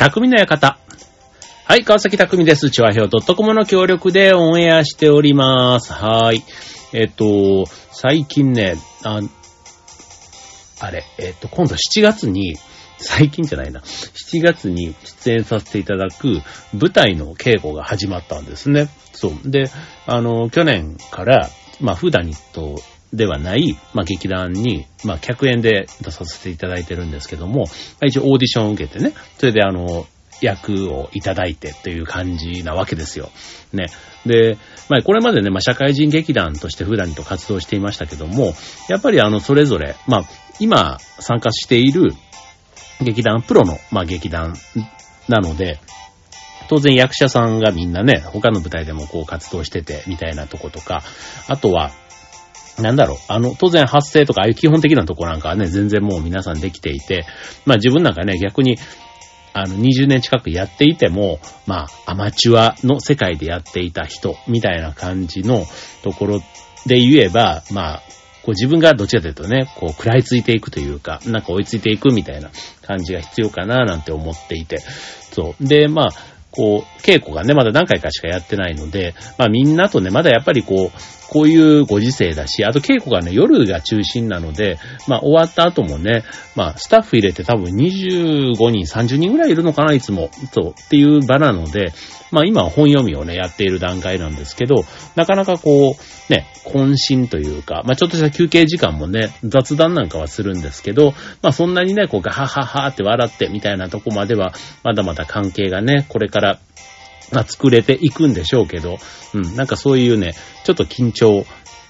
匠の館。はい、川崎匠です。チョアヒョウ .com の協力でオンエアしております。はい。えっと、最近ね、あ、あれ、えっと、今度7月に、最近じゃないな。7月に出演させていただく舞台の稽古が始まったんですね。そう。で、あの、去年から、まあ、フーダニットではない、まあ、劇団に、まあ、客演で出させていただいてるんですけども、まあ一応オーディションを受けてね、それであの、役をいただいてという感じなわけですよ。ね。で、まあ、これまでね、まあ、社会人劇団として普段と活動していましたけども、やっぱりあの、それぞれ、まあ、今参加している劇団、プロの、まあ、劇団なので、当然役者さんがみんなね、他の舞台でもこう活動してて、みたいなとことか、あとは、なんだろう、あの、当然発声とか、ああいう基本的なとこなんかはね、全然もう皆さんできていて、まあ自分なんかね、逆に、あの、20年近くやっていても、まあ、アマチュアの世界でやっていた人、みたいな感じのところで言えば、まあ、こう自分がどちらかというとね、こう食らいついていくというか、なんか追いついていくみたいな感じが必要かななんて思っていて、そう。で、まあ、こう、稽古がね、まだ何回かしかやってないので、まあみんなとね、まだやっぱりこう、こういうご時世だし、あと稽古がね、夜が中心なので、まあ終わった後もね、まあスタッフ入れて多分25人、30人ぐらいいるのかな、いつも。そう、っていう場なので、まあ今は本読みをね、やっている段階なんですけど、なかなかこう、ね、渾身というか、まあちょっとした休憩時間もね、雑談なんかはするんですけど、まあそんなにね、こうガハハハって笑ってみたいなとこまでは、まだまだ関係がね、これからまあ、作れていくんでしょうけど、うん、なんかそういうね、ちょっと緊張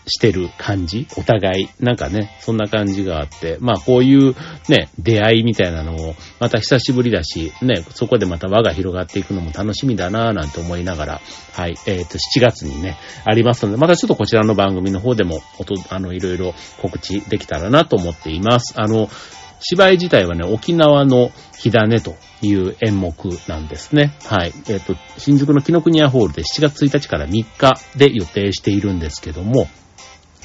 してる感じお互い、なんかね、そんな感じがあって、まあこういうね、出会いみたいなのを、また久しぶりだし、ね、そこでまた輪が広がっていくのも楽しみだなぁなんて思いながら、はい、えっ、と、7月にね、ありますので、またちょっとこちらの番組の方でも、おと、あの、いろいろ告知できたらなと思っています。あの、芝居自体はね、沖縄の火種という演目なんですね。はい。えっ、と、新宿の紀ノ国屋ホールで7月1日から3日で予定しているんですけども、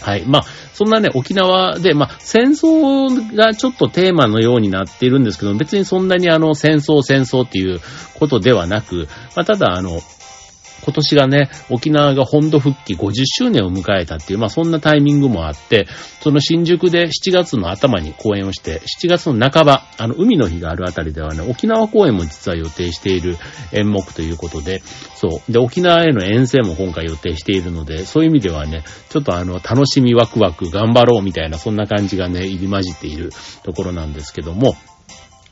はい。まあ、そんなね、沖縄で、まあ、戦争がちょっとテーマのようになっているんですけど、別にそんなにあの、戦争、戦争っていうことではなく、まあ、ただあの、今年がね、沖縄が本土復帰50周年を迎えたっていう、まあそんなタイミングもあって、その新宿で7月の頭に公演をして、7月の半ば、あの、海の日があるあたりではね、沖縄公演も実は予定している演目ということで、そう。で、沖縄への遠征も今回予定しているので、そういう意味ではね、ちょっとあの、楽しみワクワク頑張ろうみたいな、そんな感じがね、入り混じっているところなんですけども、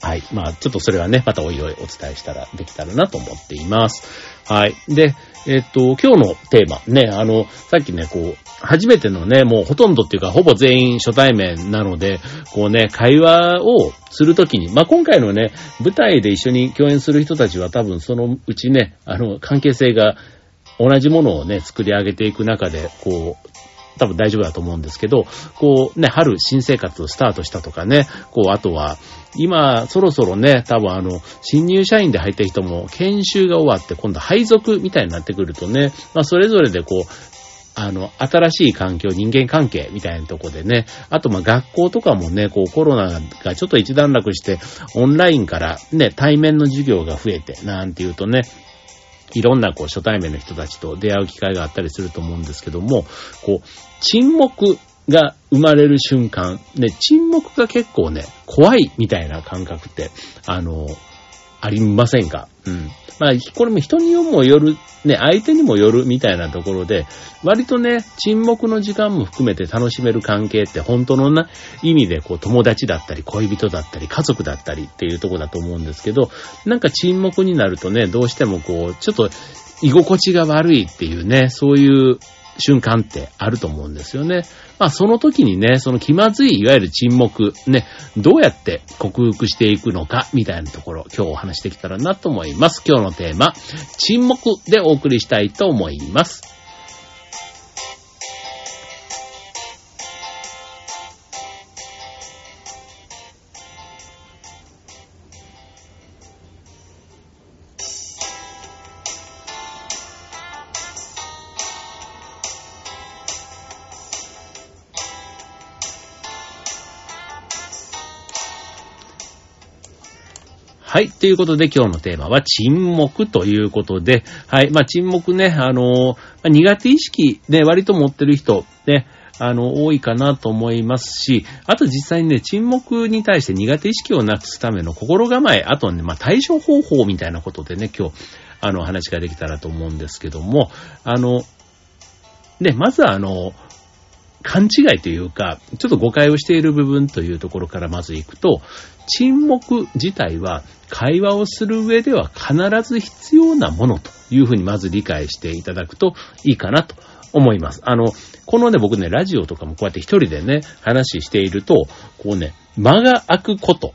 はい。まあ、ちょっとそれはね、またおいおいお伝えしたら、できたらなと思っています。はい。で、えっと、今日のテーマ、ね、あの、さっきね、こう、初めてのね、もうほとんどっていうか、ほぼ全員初対面なので、こうね、会話をするときに、まあ、今回のね、舞台で一緒に共演する人たちは多分そのうちね、あの、関係性が同じものをね、作り上げていく中で、こう、多分大丈夫だと思うんですけど、こうね、春新生活をスタートしたとかね、こう、あとは、今、そろそろね、多分あの、新入社員で入った人も、研修が終わって、今度配属みたいになってくるとね、まあ、それぞれでこう、あの、新しい環境、人間関係みたいなとこでね、あとまあ学校とかもね、こうコロナがちょっと一段落して、オンラインからね、対面の授業が増えて、なんていうとね、いろんなこう初対面の人たちと出会う機会があったりすると思うんですけども、こう、沈黙が生まれる瞬間、ね、沈黙が結構ね、怖いみたいな感覚って、あの、ありませんか？うん。まあ、これも人にもよる、ね、相手にもよるみたいなところで、割とね、沈黙の時間も含めて楽しめる関係って本当のな意味でこう友達だったり恋人だったり家族だったりっていうところだと思うんですけど、なんか沈黙になるとね、どうしてもこう、ちょっと居心地が悪いっていうね、そういう瞬間ってあると思うんですよね。まあその時にね、その気まずいいわゆる沈黙、ね、どうやって克服していくのか、みたいなところ、今日お話しできたらなと思います。今日のテーマ、沈黙でお送りしたいと思います。ということで今日のテーマは沈黙ということで、はい。まあ沈黙ね、あのー、苦手意識ね、割と持ってる人、ね、あの、多いかなと思いますし、あと実際にね、沈黙に対して苦手意識をなくすための心構え、あとね、まあ対処方法みたいなことでね、今日、あの、話ができたらと思うんですけども、あの、で、まずはあの、勘違いというか、ちょっと誤解をしている部分というところからまず行くと、沈黙自体は会話をする上では必ず必要なものというふうにまず理解していただくといいかなと思います。あの、このね、僕ね、ラジオとかもこうやって一人でね、話していると、こうね、間が空くこと。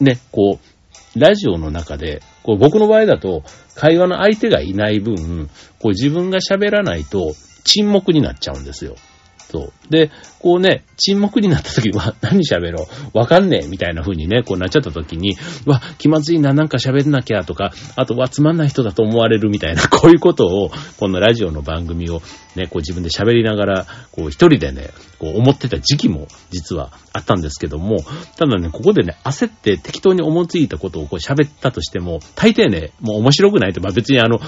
ね、こう、ラジオの中で、こう僕の場合だと、会話の相手がいない分、こう自分が喋らないと沈黙になっちゃうんですよ。そう。で、こうね、沈黙になった時は、何喋ろう？わかんねえみたいな風にね、こうなっちゃった時に、わ、気まずいな、なんか喋んなきゃとか、あとはつまんない人だと思われるみたいな、こういうことを、このラジオの番組をね、こう自分で喋りながら、こう一人でね、こう思ってた時期も実はあったんですけども、ただね、ここでね、焦って適当に思いついたことをこう喋ったとしても、大抵ね、もう面白くないと、まあ別にあの、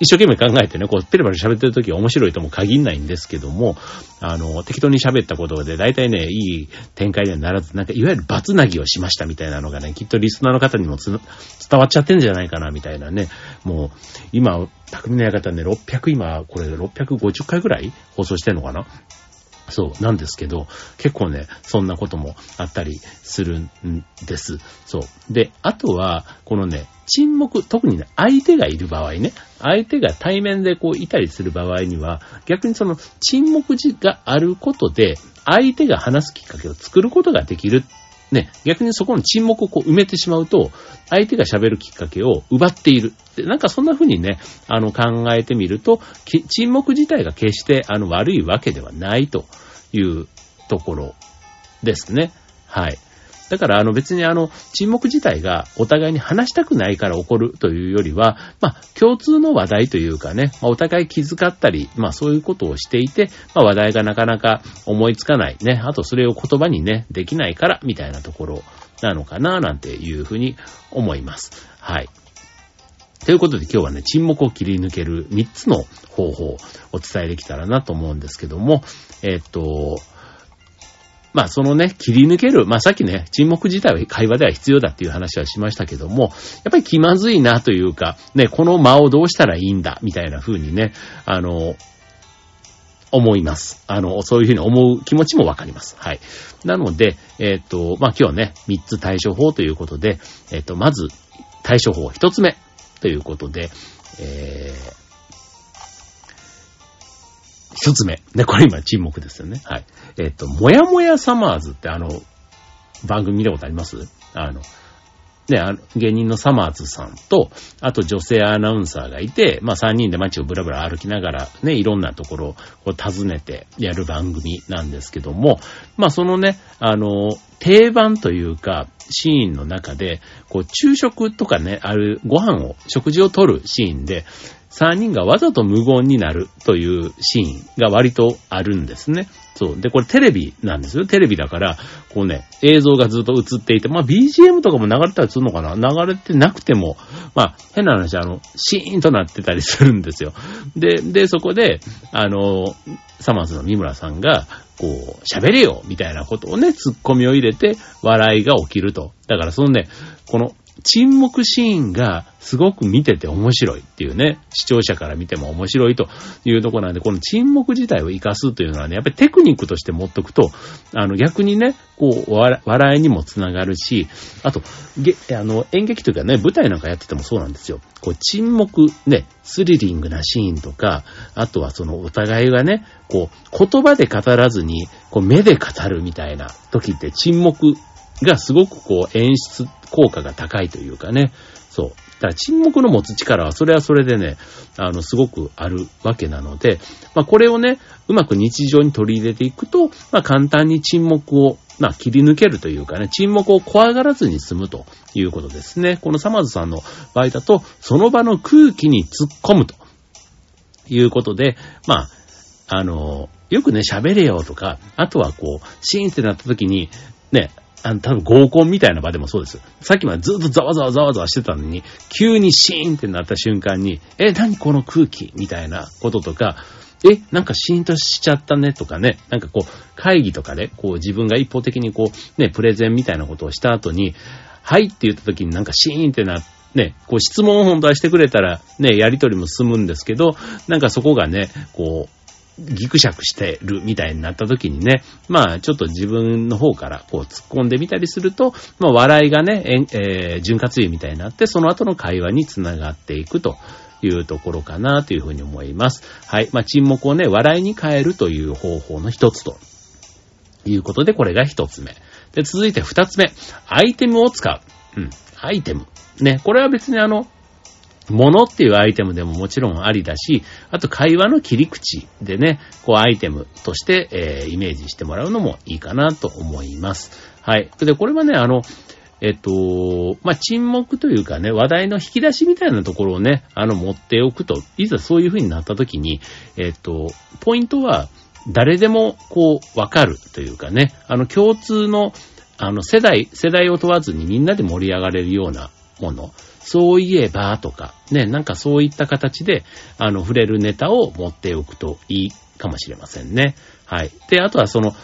一生懸命考えてね、こう、ペルペル喋ってる時は面白いとも限んないんですけども、あの、適当に喋ったことで、大体ね、いい展開にはならず、なんか、いわゆるバツナギをしましたみたいなのがね、きっとリスナーの方にも伝わっちゃってんじゃないかな、みたいなね。もう、今、匠の館ね、600、今、これ650回ぐらい放送してんのかなそう、なんですけど、結構ね、そんなこともあったりするんです。そう。で、あとは、このね、沈黙、特にね、相手がいる場合ね、相手が対面でこういたりする場合には、逆にその沈黙があることで、相手が話すきっかけを作ることができるね、逆にそこの沈黙をこう埋めてしまうと、相手が喋るきっかけを奪っている。なんかそんな風にね、あの考えてみると、沈黙自体が決してあの悪いわけではないというところですね。はい。だからあの別にあの沈黙自体がお互いに話したくないから起こるというよりは、まあ共通の話題というかね、まあ、お互い気遣ったり、まあそういうことをしていて、まあ話題がなかなか思いつかないね、あとそれを言葉にね、できないからみたいなところなのかななんていうふうに思います。はい。ということで今日はね、沈黙を切り抜ける3つの方法をお伝えできたらなと思うんですけども、えっと、まあそのね、切り抜ける、まあさっきね、沈黙自体は会話では必要だっていう話はしましたけども、やっぱり気まずいなというか、ね、この間をどうしたらいいんだ、みたいな風にね、あの、思います。あの、そういうふうに思う気持ちもわかります。はい。なので、えっ、と、まあ、今日ね、3つ対処法ということで、えっ、と、まず、対処法1つ目ということで、えー、一つ目。ね、これ今沈黙ですよね。はい。えっ、と、もやもやサマーズってあの、番組見たことあります？あの、ね、あの芸人のサマーズさんと、あと女性アナウンサーがいて、まあ3人で街をブラブラ歩きながら、ね、いろんなところをこう訪ねてやる番組なんですけども、まあそのね、あの、定番というか、シーンの中で、こう、昼食とかね、あるご飯を、食事をとるシーンで、3人がわざと無言になるというシーンが割とあるんですね。そう。で、これテレビなんですよ。テレビだから、こうね、映像がずっと映っていて、まあ BGM とかも流れたりするのかな？流れてなくても、まあ変な話、あの、シーンとなってたりするんですよ。で、で、そこで、あの、サマーズの三村さんが、こう、喋れよみたいなことをね、ツッコミを入れて、笑いが起きると。だからそのね、この沈黙シーンがすごく見てて面白いっていうね、視聴者から見ても面白いというとこなんで、この沈黙自体を活かすというのはね、やっぱりテクニックとして持っとくと、あの逆にね、こう、笑いにもつながるし、あと、げあの演劇というかね、舞台なんかやっててもそうなんですよ。こう、沈黙、ね、スリリングなシーンとか、あとはそのお互いがね、こう、言葉で語らずに、こう、目で語るみたいな時って沈黙がすごくこう演出効果が高いというかね。そう。だから沈黙の持つ力はそれはそれでね、あの、すごくあるわけなので、まあこれをね、うまく日常に取り入れていくと、まあ簡単に沈黙を、まあ切り抜けるというかね、沈黙を怖がらずに済むということですね。このサマズさんの場合だと、その場の空気に突っ込むということで、まあ、あの、よくね、喋れよとか、あとはこう、シーンってなった時に、ね、あの、多分合コンみたいな場でもそうです。さっきまでずっとざわざわざわざわしてたのに、急にシーンってなった瞬間に、え、何この空気みたいなこととか、え、なんかシーンとしちゃったねとかね、なんかこう、会議とかで、こう自分が一方的にこう、ね、プレゼンみたいなことをした後に、はいって言った時になんかシーンってな、ね、こう質問を本当はしてくれたら、ね、やりとりも進むんですけど、なんかそこがね、こう、ギクシャクしてるみたいになった時にね、まあちょっと自分の方からこう突っ込んでみたりすると、まあ笑いがね、えー、潤滑油みたいになって、その後の会話につながっていくというところかなというふうに思います。はい。まあ沈黙をね、笑いに変えるという方法の一つということで、これが一つ目。で、続いて二つ目。アイテムを使う。うん。アイテム。ね。これは別にあの、物っていうアイテムでももちろんありだし、あと会話の切り口でね、こうアイテムとして、えー、イメージしてもらうのもいいかなと思います。はい。で、これはね、あの、えっと、まあ、沈黙というかね、話題の引き出しみたいなところをね、あの、持っておくと、いざそういう風になった時に、えっと、ポイントは、誰でも、こう、わかるというかね、あの、共通の、あの、世代、世代を問わずにみんなで盛り上がれるようなもの。そういえばとか、ね、なんかそういった形で、あの、触れるネタを持っておくといいかもしれませんね。はい。で、あとはその、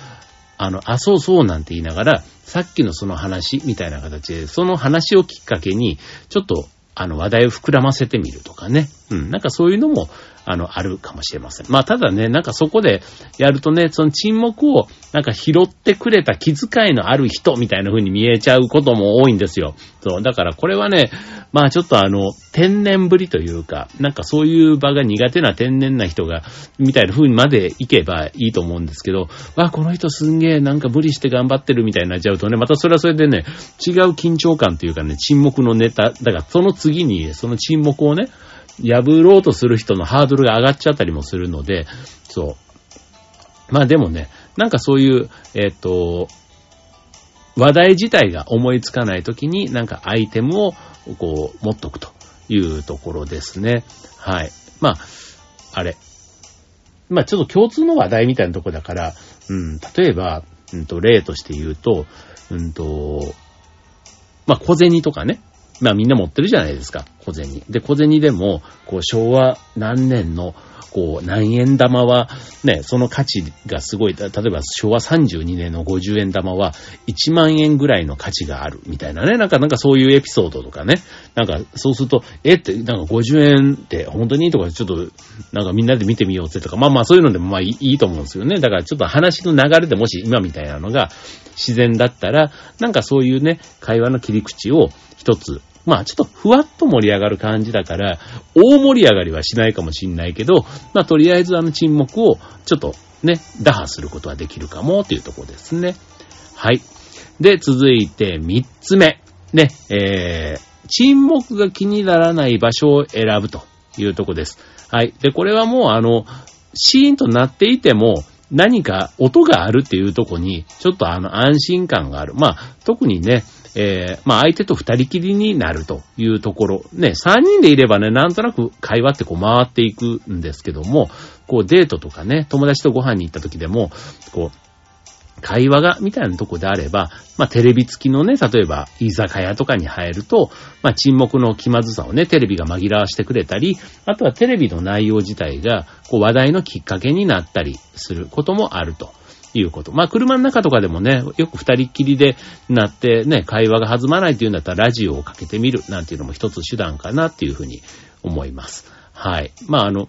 あの、あ、そうそうなんて言いながら、さっきのその話みたいな形で、その話をきっかけに、ちょっと、あの、話題を膨らませてみるとかね。うん、なんかそういうのも、あの、あるかもしれません。まあ、ただね、なんかそこでやるとね、その沈黙をなんか拾ってくれた気遣いのある人みたいな風に見えちゃうことも多いんですよ。そう。だからこれはね、まあちょっとあの、天然ぶりというか、なんかそういう場が苦手な天然な人が、みたいな風にまでいけばいいと思うんですけど、わ、この人すんげえなんか無理して頑張ってるみたいになっちゃうとね、またそれはそれでね、違う緊張感というかね、沈黙のネタ、だからその次に、その沈黙をね、破ろうとする人のハードルが上がっちゃったりもするので、そう。まあでもね、なんかそういう、えっ、ー、と、話題自体が思いつかないときに、なんかアイテムをこう持っとくというところですね。はい。まあ、あれ。まあちょっと共通の話題みたいなとこだから、うん、例えば、うんと、例として言うと、うんと、まあ小銭とかね。まあみんな持ってるじゃないですか、小銭。で、小銭でも、こう昭和何年の、こう何円玉は、ね、その価値がすごい、例えば昭和32年の50円玉は1万円ぐらいの価値があるみたいなね、なんかなんかそういうエピソードとかね、なんかそうすると、えって、なんか50円って本当にいいとかちょっと、なんかみんなで見てみようってとか、まあまあそういうのでもまあいいと思うんですよね。だからちょっと話の流れでもし今みたいなのが自然だったら、なんかそういうね、会話の切り口を一つ、まあちょっとふわっと盛り上がる感じだから、大盛り上がりはしないかもしんないけど、まあとりあえずあの沈黙をちょっとね、打破することはできるかもというところですね。はい。で、続いて三つ目。ね、えー、沈黙が気にならない場所を選ぶというとこです。はい。で、これはもうあの、シーンとなっていても、何か音があるっていうとこに、ちょっとあの安心感がある。まあ、特にね、えー、まあ相手と二人きりになるというところ。ね、三人でいればね、なんとなく会話ってこう回っていくんですけども、こうデートとかね、友達とご飯に行った時でも、こう、会話が、みたいなとこであれば、まあ、テレビ付きのね、例えば、居酒屋とかに入ると、まあ、沈黙の気まずさをね、テレビが紛らわしてくれたり、あとはテレビの内容自体が、こう、話題のきっかけになったりすることもあると。いうこと。まあ、車の中とかでもね、よく二人っきりでなってね、会話が弾まないっていうんだったらラジオをかけてみるなんていうのも一つ手段かなっていうふうに思います。はい。まあ、あの、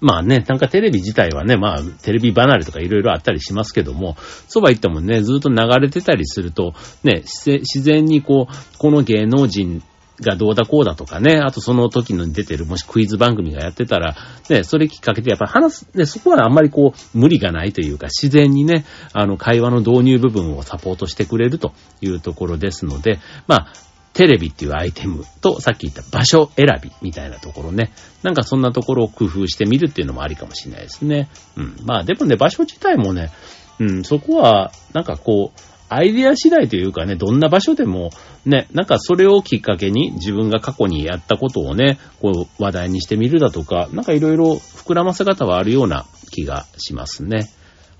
まあね、なんかテレビ自体はね、まあテレビ離れとかいろいろあったりしますけども、そば行ってもね、ずっと流れてたりすると、ね、自然にこう、この芸能人がどうだこうだとかね、あとその時の出てるもしクイズ番組がやってたら、ね、それきっかけでやっぱ話す、ね、そこはあんまりこう無理がないというか自然にね、あの会話の導入部分をサポートしてくれるというところですので、まあ、テレビっていうアイテムとさっき言った場所選びみたいなところね。なんかそんなところを工夫してみるっていうのもありかもしれないですね。うん。まあでもね、場所自体もね、うん、そこは、なんかこう、アイディア次第というかね、どんな場所でも、ね、なんかそれをきっかけに自分が過去にやったことをね、こう話題にしてみるだとか、なんかいろいろ膨らませ方はあるような気がしますね。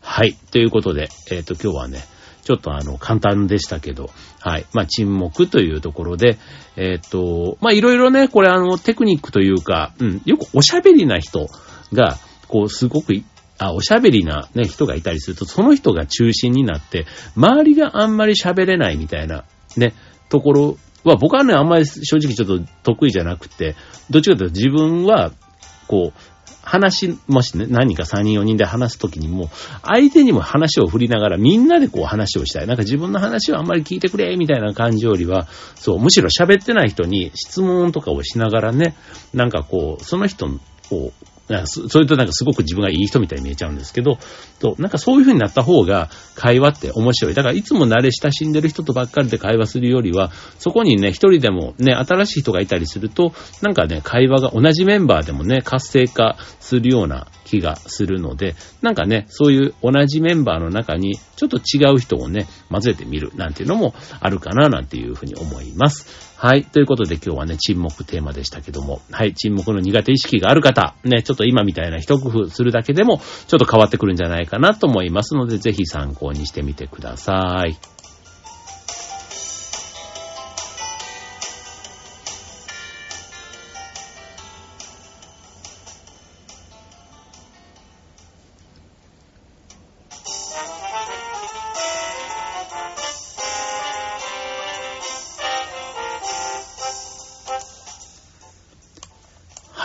はい。ということで、えっ、ー、と、今日はね、ちょっとあの、簡単でしたけど、はい。まあ、沈黙というところで、えっ、ー、と、まあ、いろいろね、これあの、テクニックというか、うん、よくおしゃべりな人が、こう、すごく、あ、おしゃべりなね、人がいたりすると、その人が中心になって、周りがあんまり喋れないみたいな、ね、ところは、僕はね、あんまり正直ちょっと得意じゃなくて、どっちかというと自分は、こう、話、もしね、何か3人4人で話すときにも、相手にも話を振りながらみんなでこう話をしたい。なんか自分の話をあんまり聞いてくれ、みたいな感じよりは、そう、むしろ喋ってない人に質問とかをしながらね、なんかこう、その人をそれとなんかすごく自分がいい人みたいに見えちゃうんですけど、と、なんかそういう風になった方が会話って面白い。だからいつも慣れ親しんでる人とばっかりで会話するよりは、そこにね、一人でもね、新しい人がいたりすると、なんかね、会話が同じメンバーでもね、活性化するような気がするので、なんかね、そういう同じメンバーの中にちょっと違う人をね、混ぜてみるなんていうのもあるかななんていうふうに思います。はい。ということで今日はね、沈黙テーマでしたけども、はい。沈黙の苦手意識がある方、ね、ちょっと今みたいな一工夫するだけでも、ちょっと変わってくるんじゃないかなと思いますので、ぜひ参考にしてみてください。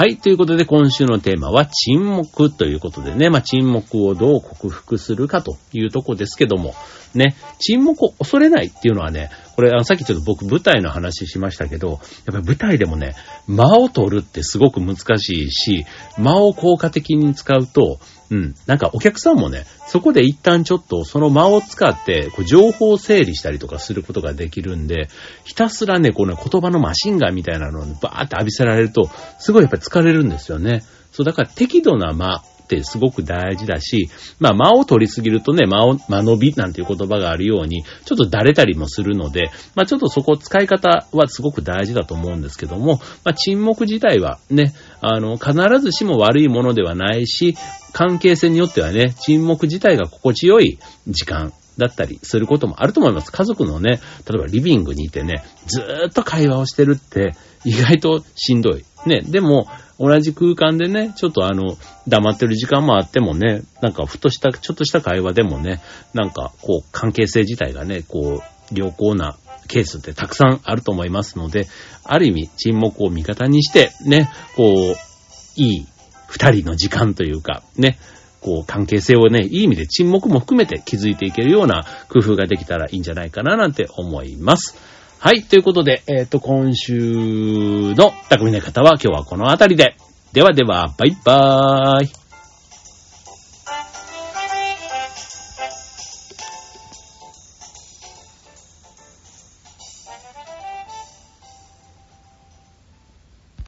はい。ということで、今週のテーマは沈黙ということでね、まあ、沈黙をどう克服するかというとこですけども、ね、沈黙を恐れないっていうのはね、これ、あの、さっきちょっと僕舞台の話しましたけど、やっぱり舞台でもね、間を取るってすごく難しいし、間を効果的に使うと、うん。なんかお客さんもね、そこで一旦ちょっとその間を使って、こう情報を整理したりとかすることができるんで、ひたすらね、この言葉のマシンガンみたいなのをバーって浴びせられると、すごいやっぱり疲れるるんですよね。そう、だから適度な間ってすごく大事だし、まあ間を取りすぎるとね、間を、間延びなんていう言葉があるように、ちょっとだれたりもするので、まあちょっとそこ使い方はすごく大事だと思うんですけども、まあ沈黙自体はね、あの、必ずしも悪いものではないし、関係性によってはね、沈黙自体が心地よい時間だったりすることもあると思います。家族のね、例えばリビングにいてね、ずーっと会話をしてるって意外としんどい。ね、でも、同じ空間でね、ちょっとあの、黙ってる時間もあってもね、なんかふとした、ちょっとした会話でもね、なんかこう、関係性自体がね、こう、良好なケースってたくさんあると思いますので、ある意味、沈黙を味方にして、ね、こう、いい二人の時間というか、ね、こう、関係性をね、いい意味で沈黙も含めて築いていけるような工夫ができたらいいんじゃないかななんて思います。はい。ということで、えっ、ー、と、今週の匠の方は今日はこの辺りで。ではでは、バイバーイ。